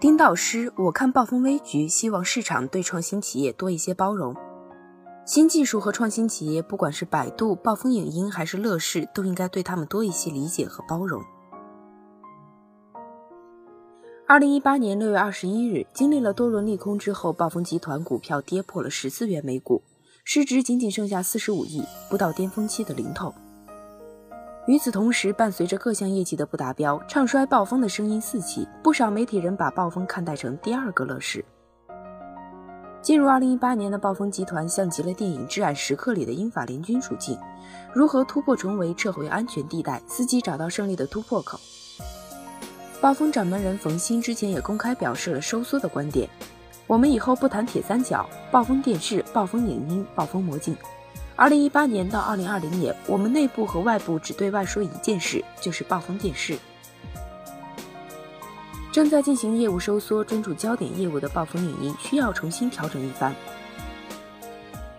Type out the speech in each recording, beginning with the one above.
丁道师，我看暴风危局，希望市场对创新企业多一些包容。新技术和创新企业，不管是百度、暴风影音还是乐视，都应该对他们多一些理解和包容。二零一八年六月二十一日，经历了多轮利空之后，暴风集团股票跌破了十四元每股，市值仅仅剩下四十五亿，不到巅峰期的零头。与此同时，伴随着各项业绩的不达标，唱衰暴风的声音四起，不少媒体人把暴风看待成第二个乐视。进入二零一八年的暴风集团像极了电影《至暗时刻》里的英法联军处境，如何突破重围，撤回安全地带，伺机找到胜利的突破口。暴风掌门人冯鑫之前也公开表示了收缩的观点，我们以后不谈铁三角，暴风电视、暴风影音、暴风魔镜。二零一八年到二零二零年，我们内部和外部只对外说一件事，就是暴风电视正在进行业务收缩、专注焦点业务的暴风影音需要重新调整一番。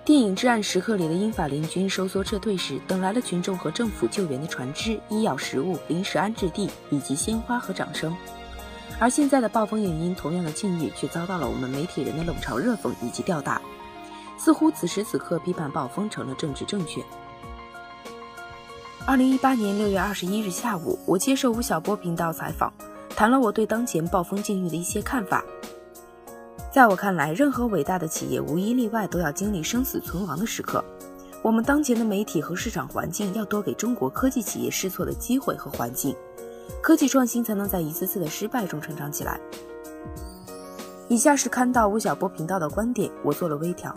电影《至暗时刻》里的英法联军收缩撤退时，等来了群众和政府救援的船只、医药、食物、临时安置地以及鲜花和掌声。而现在的暴风影音同样的境遇，却遭到了我们媒体人的冷嘲热讽以及吊打。似乎此时此刻批判暴风成了政治正确。二零一八年六月二十一日下午，我接受吴晓波频道采访，谈了我对当前暴风境遇的一些看法。在我看来，任何伟大的企业无一例外都要经历生死存亡的时刻。我们当前的媒体和市场环境要多给中国科技企业试错的机会和环境，科技创新才能在一次次的失败中成长起来。以下是看到吴晓波频道的观点，我做了微调。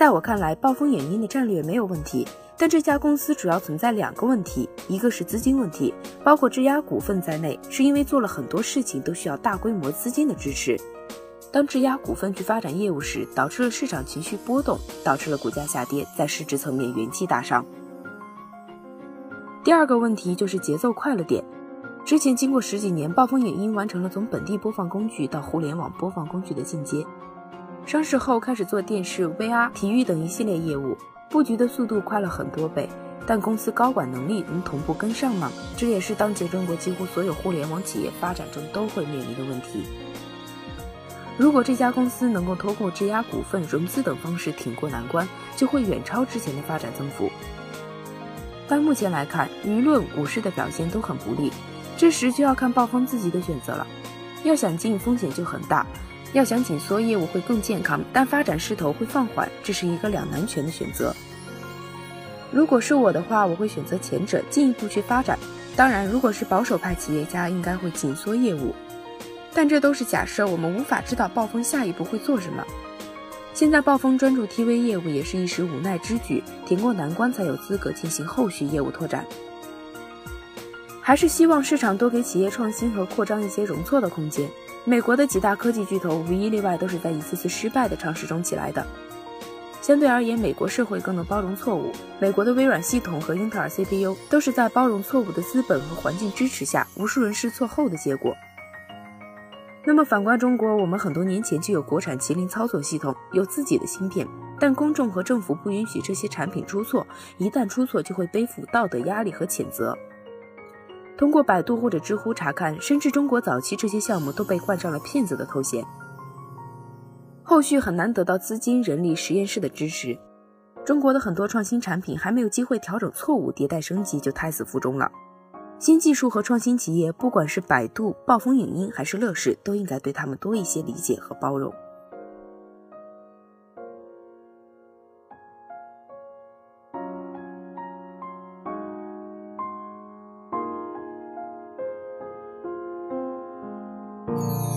在我看来，暴风影音的战略没有问题，但这家公司主要存在两个问题，一个是资金问题，包括质押股份在内，是因为做了很多事情都需要大规模资金的支持。当质押股份去发展业务时，导致了市场情绪波动，导致了股价下跌，在市值层面元气大伤。第二个问题就是节奏快了点，之前经过十几年，暴风影音完成了从本地播放工具到互联网播放工具的进阶。上市后开始做电视、VR、体育等一系列业务，布局的速度快了很多倍。但公司高管能力能同步跟上吗？这也是当前中国几乎所有互联网企业发展中都会面临的问题。如果这家公司能够通过质押股份、融资等方式挺过难关，就会远超之前的发展增幅。但目前来看，舆论、股市的表现都很不利，这时就要看暴风自己的选择了。要想进，风险就很大。要想紧缩业务会更健康，但发展势头会放缓，这是一个两难全的选择。如果是我的话，我会选择前者，进一步去发展。当然，如果是保守派企业家，应该会紧缩业务。但这都是假设，我们无法知道暴风下一步会做什么。现在暴风专注 TV 业务也是一时无奈之举，挺过难关才有资格进行后续业务拓展。还是希望市场多给企业创新和扩张一些容错的空间。美国的几大科技巨头无一例外都是在一次次失败的尝试中起来的。相对而言，美国社会更能包容错误。美国的微软系统和英特尔 CPU 都是在包容错误的资本和环境支持下，无数人试错后的结果。那么反观中国，我们很多年前就有国产麒麟操作系统，有自己的芯片，但公众和政府不允许这些产品出错，一旦出错就会背负道德压力和谴责。通过百度或者知乎查看，甚至中国早期这些项目都被冠上了骗子的头衔。后续很难得到资金、人力、实验室的支持。中国的很多创新产品还没有机会调整错误、迭代升级就胎死腹中了。新技术和创新企业，不管是百度、暴风影音还是乐视，都应该对他们多一些理解和包容。Oh.